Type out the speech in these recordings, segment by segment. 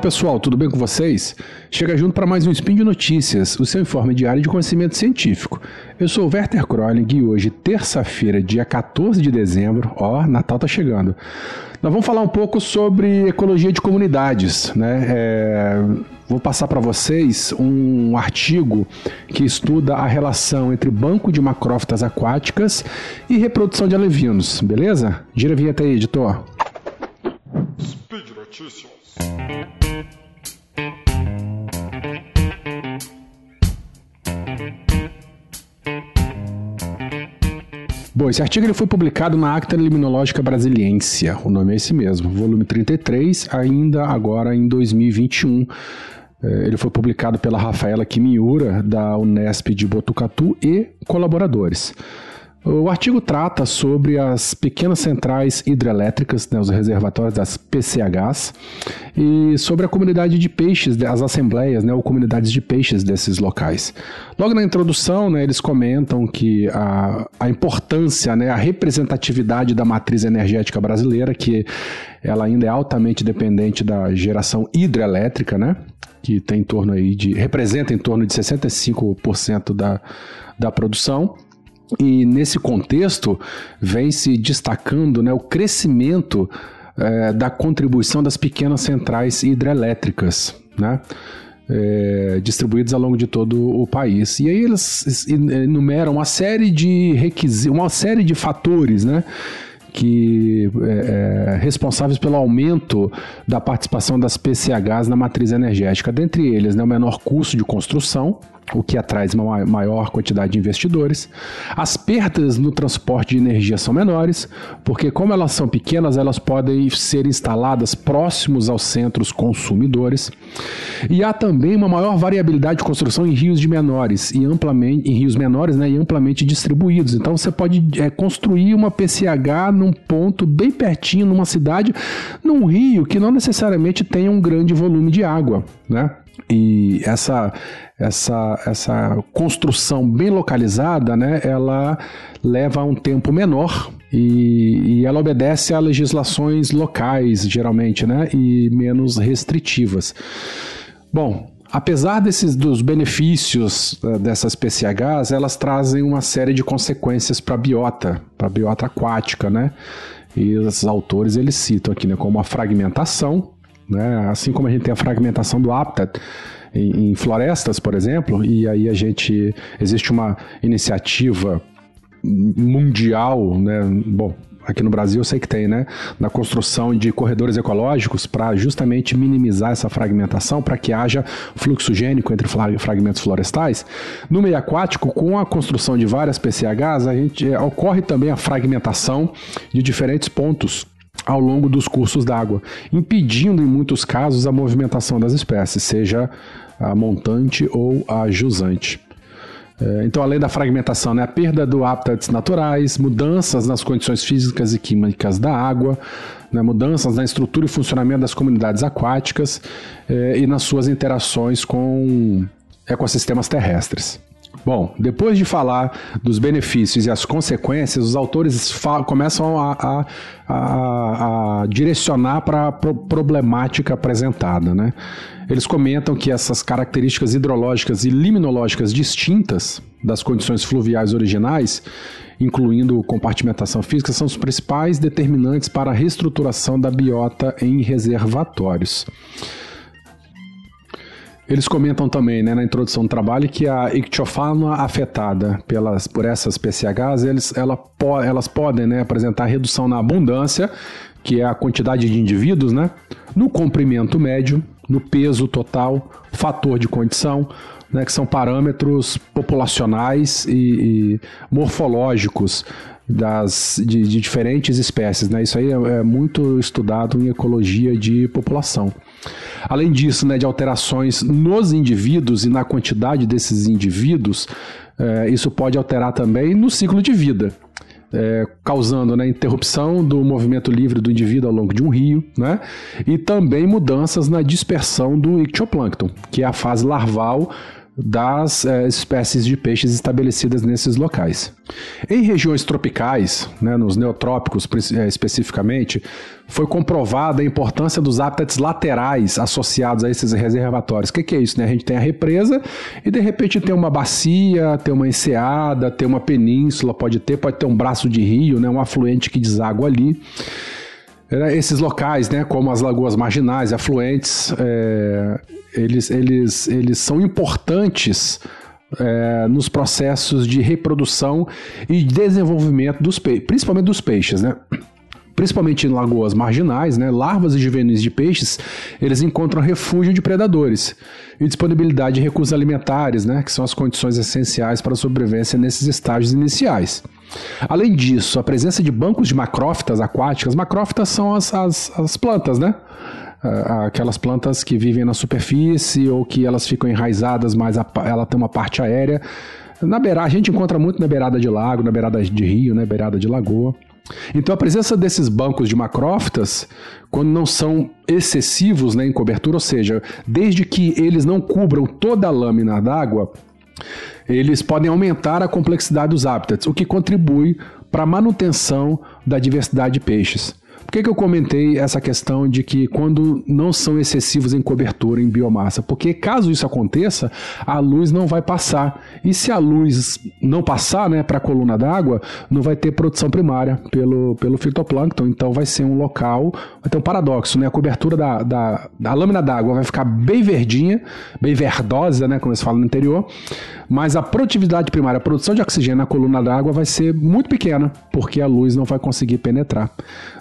pessoal, tudo bem com vocês? Chega junto para mais um Spin de Notícias, o seu informe diário de conhecimento científico. Eu sou o Werther Kroling e hoje, terça-feira, dia 14 de dezembro, ó, Natal tá chegando. Nós vamos falar um pouco sobre ecologia de comunidades, né? É, vou passar para vocês um artigo que estuda a relação entre banco de macrófitas aquáticas e reprodução de alevinos, beleza? Gira a vinheta aí, editor. Speed Notícias. Bom, esse artigo ele foi publicado na Acta Liminológica Brasiliensia, o nome é esse mesmo, volume 33, ainda agora em 2021. É, ele foi publicado pela Rafaela Kimiura, da Unesp de Botucatu e colaboradores. O artigo trata sobre as pequenas centrais hidrelétricas, né, os reservatórios das PCHs, e sobre a comunidade de peixes, as assembleias, né, ou comunidades de peixes desses locais. Logo na introdução, né, eles comentam que a, a importância, né, a representatividade da matriz energética brasileira, que ela ainda é altamente dependente da geração hidrelétrica, né, que tem em torno aí de representa em torno de 65% da, da produção e nesse contexto vem se destacando né, o crescimento é, da contribuição das pequenas centrais hidrelétricas, né? É, distribuídas ao longo de todo o país. E aí eles enumeram uma série de requisitos, uma série de fatores, né? que é, responsáveis pelo aumento da participação das PCHs na matriz energética. Dentre eles, né, o menor custo de construção, o que atrai uma maior quantidade de investidores. As perdas no transporte de energia são menores, porque como elas são pequenas, elas podem ser instaladas próximos aos centros consumidores. E há também uma maior variabilidade de construção em rios de menores e amplamente em rios menores, né, e amplamente distribuídos. Então você pode é, construir uma PCH num ponto bem pertinho, numa cidade, num rio que não necessariamente tenha um grande volume de água, né? E essa, essa, essa construção bem localizada, né, ela leva um tempo menor e, e, ela obedece a legislações locais, geralmente, né, e menos restritivas. Bom, apesar desses dos benefícios uh, dessas PCHs, elas trazem uma série de consequências para a biota, para a biota aquática, né? E os autores eles citam aqui, né, como a fragmentação, né? Assim como a gente tem a fragmentação do habitat em, em florestas, por exemplo, e aí a gente existe uma iniciativa mundial, né? Bom, aqui no Brasil eu sei que tem, né? Na construção de corredores ecológicos para justamente minimizar essa fragmentação, para que haja fluxo gênico entre fragmentos florestais. No meio aquático, com a construção de várias PCHs, a gente é, ocorre também a fragmentação de diferentes pontos ao longo dos cursos d'água, impedindo em muitos casos a movimentação das espécies, seja a montante ou a jusante. É, então, além da fragmentação, né, a perda do hábitats naturais, mudanças nas condições físicas e químicas da água, né, mudanças na estrutura e funcionamento das comunidades aquáticas é, e nas suas interações com ecossistemas terrestres. Bom, depois de falar dos benefícios e as consequências, os autores começam a, a, a, a direcionar para a pro problemática apresentada. Né? Eles comentam que essas características hidrológicas e liminológicas distintas das condições fluviais originais, incluindo compartimentação física, são os principais determinantes para a reestruturação da biota em reservatórios. Eles comentam também, né, na introdução do trabalho, que a ictiofauna afetada pelas, por essas PCHs, eles, ela, elas podem né, apresentar redução na abundância, que é a quantidade de indivíduos, né, no comprimento médio, no peso total, fator de condição, né, que são parâmetros populacionais e, e morfológicos das, de, de, diferentes espécies. Né? Isso aí é, é muito estudado em ecologia de população. Além disso, né, de alterações nos indivíduos e na quantidade desses indivíduos, é, isso pode alterar também no ciclo de vida. É, causando né, interrupção do movimento livre do indivíduo ao longo de um rio, né, e também mudanças na dispersão do ictioplâncton, que é a fase larval das é, espécies de peixes estabelecidas nesses locais. Em regiões tropicais, né, nos neotrópicos é, especificamente, foi comprovada a importância dos hábitats laterais associados a esses reservatórios. O que, que, é isso? Né? A gente tem a represa e de repente tem uma bacia, tem uma enseada, tem uma península, pode ter, pode ter um braço de rio, né, um afluente que deságua ali. É, esses locais, né, como as lagoas marginais afluentes, é, eles, eles, eles são importantes é, nos processos de reprodução e desenvolvimento dos peixes, principalmente dos peixes, né? Principalmente em lagoas marginais, né, larvas e juvenis de peixes, eles encontram refúgio de predadores e disponibilidade de recursos alimentares, né, que são as condições essenciais para a sobrevivência nesses estágios iniciais. Além disso, a presença de bancos de macrófitas aquáticas, macrófitas são as, as, as plantas, né? aquelas plantas que vivem na superfície ou que elas ficam enraizadas, mas a, ela tem uma parte aérea. Na beirada, a gente encontra muito na beirada de lago, na beirada de rio, na beirada de lagoa. Então a presença desses bancos de macrófitas, quando não são excessivos né, em cobertura, ou seja, desde que eles não cubram toda a lâmina d'água, eles podem aumentar a complexidade dos hábitats, o que contribui para a manutenção da diversidade de peixes. Por que, que eu comentei essa questão de que quando não são excessivos em cobertura, em biomassa? Porque caso isso aconteça, a luz não vai passar. E se a luz não passar né, para a coluna d'água, não vai ter produção primária pelo, pelo fitoplâncton. Então vai ser um local, vai ter um paradoxo, né? A cobertura da, da, da lâmina d'água vai ficar bem verdinha, bem verdosa, né, como se fala no interior, mas a produtividade primária, a produção de oxigênio na coluna d'água vai ser muito pequena, porque a luz não vai conseguir penetrar.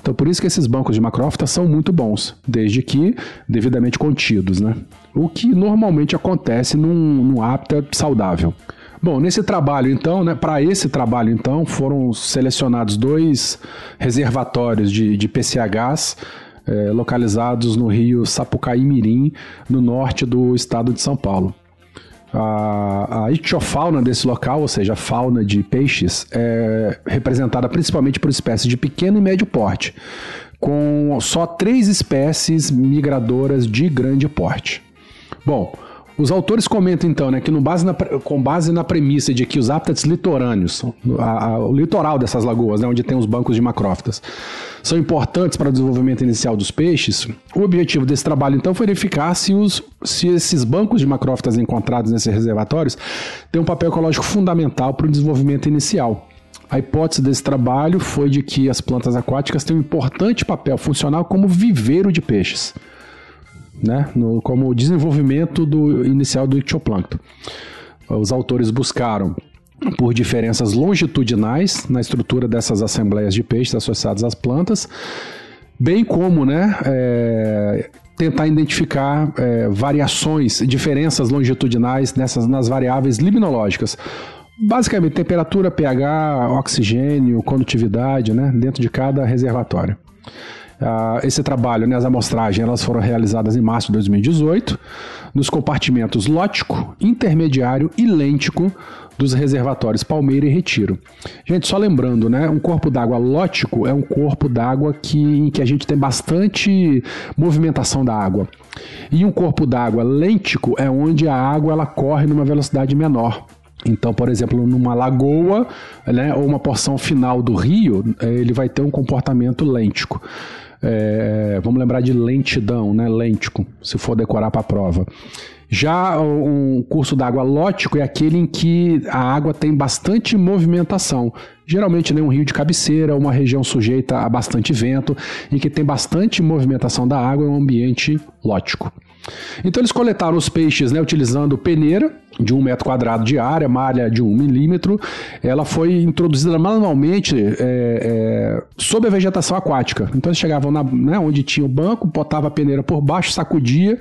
Então por isso isso que esses bancos de macrófita são muito bons, desde que devidamente contidos, né? O que normalmente acontece num, num habitat saudável. Bom, nesse trabalho então, né, para esse trabalho então, foram selecionados dois reservatórios de, de PCHs é, localizados no rio Sapucaí Mirim, no norte do estado de São Paulo. A, a desse local, ou seja, a fauna de peixes, é representada principalmente por espécies de pequeno e médio porte, com só três espécies migradoras de grande porte. Bom, os autores comentam então né, que no base na, com base na premissa de que os hábitats litorâneos, a, a, o litoral dessas lagoas, né, onde tem os bancos de macrófitas, são importantes para o desenvolvimento inicial dos peixes, o objetivo desse trabalho então foi verificar se, os, se esses bancos de macrófitas encontrados nesses reservatórios têm um papel ecológico fundamental para o desenvolvimento inicial. A hipótese desse trabalho foi de que as plantas aquáticas têm um importante papel funcional como viveiro de peixes né, no, como desenvolvimento do inicial do ictioplâncton. Os autores buscaram por diferenças longitudinais na estrutura dessas assembleias de peixes associadas às plantas, bem como né, é, tentar identificar é, variações, diferenças longitudinais nessas, nas variáveis liminológicas. Basicamente, temperatura, pH, oxigênio, condutividade, né, dentro de cada reservatório. Uh, esse trabalho, né, as amostragens, elas foram realizadas em março de 2018 nos compartimentos lótico, intermediário e lêntico dos reservatórios Palmeira e Retiro. Gente, só lembrando, né, um corpo d'água lótico é um corpo d'água que, em que a gente tem bastante movimentação da água. E um corpo d'água lêntico é onde a água ela corre numa velocidade menor. Então, por exemplo, numa lagoa, né, ou uma porção final do rio, eh, ele vai ter um comportamento lêntico. É, vamos lembrar de lentidão, né? Lêntico, se for decorar para a prova. Já um curso d'água lótico é aquele em que a água tem bastante movimentação. Geralmente né, um rio de cabeceira, uma região sujeita a bastante vento, em que tem bastante movimentação da água, é um ambiente lótico. Então eles coletaram os peixes né, utilizando peneira de um metro quadrado de área, malha de um milímetro. Ela foi introduzida manualmente é, é, sob a vegetação aquática. Então eles chegavam na, né, onde tinha o banco, botava a peneira por baixo, sacudia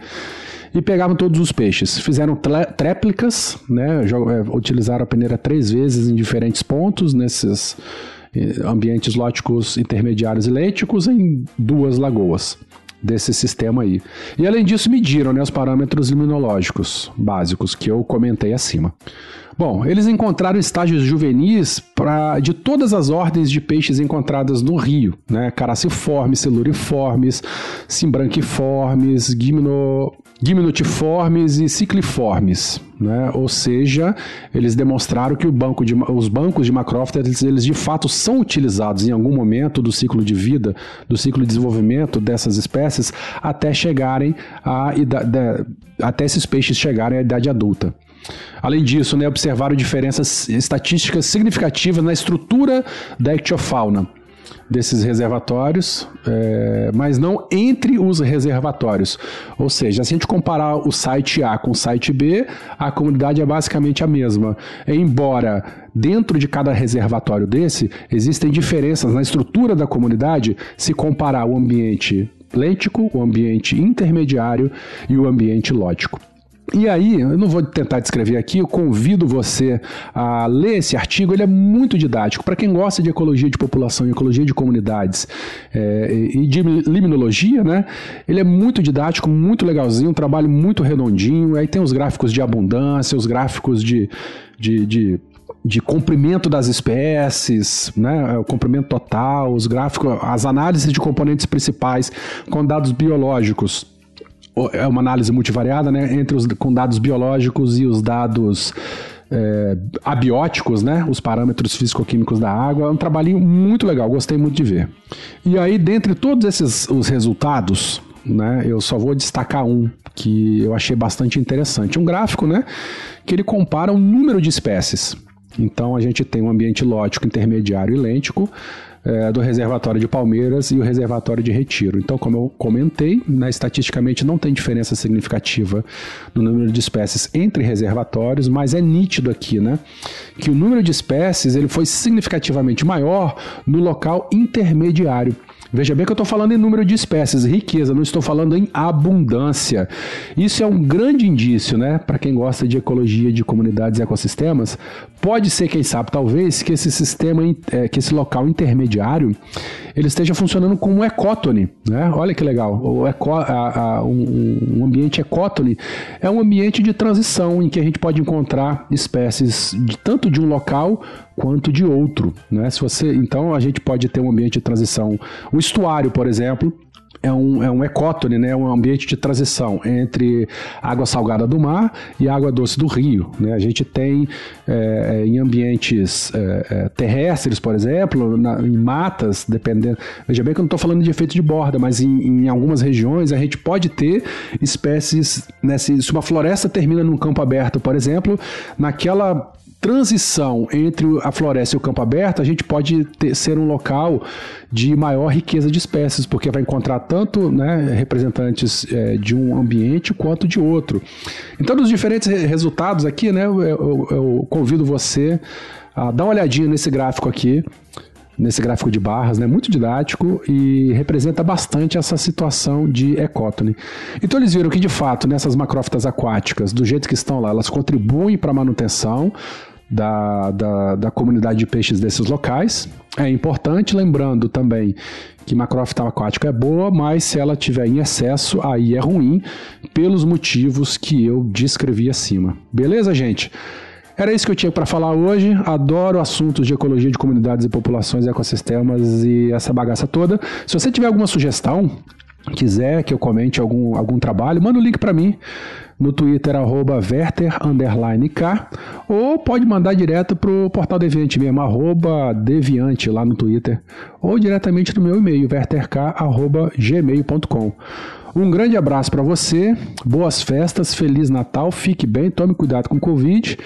e pegavam todos os peixes. Fizeram tréplicas, né, é, utilizaram a peneira três vezes em diferentes pontos nesses eh, ambientes lóticos intermediários e lênticos em duas lagoas desse sistema aí. E além disso, mediram né, os parâmetros liminológicos básicos que eu comentei acima. Bom, eles encontraram estágios juvenis pra, de todas as ordens de peixes encontradas no rio, né? Caraciformes, siluriformes, simbranquiformes, gimno, gimnotiformes e cicliformes. Né? Ou seja, eles demonstraram que banco de, os bancos de macrófitas eles de fato são utilizados em algum momento do ciclo de vida, do ciclo de desenvolvimento dessas espécies, até chegarem a até esses peixes chegarem à idade adulta. Além disso, né, observaram diferenças estatísticas significativas na estrutura da ectiofauna desses reservatórios, é, mas não entre os reservatórios. Ou seja, se a gente comparar o site A com o site B, a comunidade é basicamente a mesma. Embora dentro de cada reservatório desse existem diferenças na estrutura da comunidade se comparar o ambiente lêntico, o ambiente intermediário e o ambiente lógico. E aí, eu não vou tentar descrever aqui, eu convido você a ler esse artigo, ele é muito didático. Para quem gosta de ecologia de população, ecologia de comunidades é, e de limnologia, né? Ele é muito didático, muito legalzinho, um trabalho muito redondinho. Aí tem os gráficos de abundância, os gráficos de, de, de de comprimento das espécies, né, o comprimento total, os gráficos, as análises de componentes principais com dados biológicos é uma análise multivariada, né, entre os com dados biológicos e os dados é, abióticos, né, os parâmetros físico-químicos da água. É um trabalhinho muito legal, gostei muito de ver. E aí, dentre todos esses os resultados, né, eu só vou destacar um que eu achei bastante interessante. Um gráfico, né, que ele compara o número de espécies. Então a gente tem um ambiente lógico intermediário e lêntico, é, do reservatório de Palmeiras e o reservatório de Retiro. Então, como eu comentei, né, estatisticamente não tem diferença significativa no número de espécies entre reservatórios, mas é nítido aqui, né, que o número de espécies ele foi significativamente maior no local intermediário. Veja bem que eu estou falando em número de espécies, riqueza, não estou falando em abundância. Isso é um grande indício, né, para quem gosta de ecologia de comunidades e ecossistemas. Pode ser, quem sabe, talvez, que esse sistema, é, que esse local intermediário, ele esteja funcionando como um ecótone, né? Olha que legal. O eco, a, a, um, um ambiente ecótone é um ambiente de transição em que a gente pode encontrar espécies de, tanto de um local quanto de outro, né? Se você, então a gente pode ter um ambiente de transição, o estuário, por exemplo, é um, é um ecótone, né? um ambiente de transição entre água salgada do mar e água doce do rio. Né? A gente tem é, em ambientes é, é, terrestres, por exemplo, na, em matas, dependendo. Veja bem que eu não estou falando de efeito de borda, mas em, em, algumas regiões a gente pode ter espécies. Né? Se, se uma floresta termina num campo aberto, por exemplo, naquela transição entre a floresta e o campo aberto, a gente pode ter, ser um local de maior riqueza de espécies, porque vai encontrar tanto né, representantes é, de um ambiente quanto de outro. Então, dos diferentes resultados aqui, né, eu, eu, eu convido você a dar uma olhadinha nesse gráfico aqui nesse gráfico de barras, né? Muito didático e representa bastante essa situação de ecótone. Então eles viram que de fato nessas macrófitas aquáticas, do jeito que estão lá, elas contribuem para a manutenção da, da, da comunidade de peixes desses locais. É importante, lembrando também que macrófita aquática é boa, mas se ela tiver em excesso, aí é ruim, pelos motivos que eu descrevi acima. Beleza, gente? Era isso que eu tinha para falar hoje. Adoro assuntos de ecologia de comunidades e populações ecossistemas e essa bagaça toda. Se você tiver alguma sugestão, quiser que eu comente algum, algum trabalho, manda o um link para mim no Twitter, arroba Werther, K, ou pode mandar direto pro portal Deviante mesmo, arroba Deviante lá no Twitter, ou diretamente no meu e-mail, werterk.gmail.com. Um grande abraço para você, boas festas, Feliz Natal, fique bem, tome cuidado com o Covid.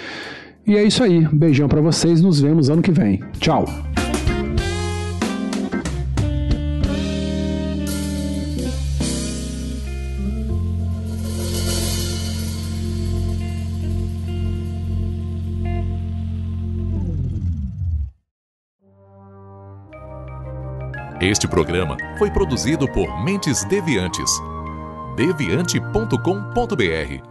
E é isso aí. Beijão para vocês. Nos vemos ano que vem. Tchau. Este programa foi produzido por Mentes Deviantes. deviante.com.br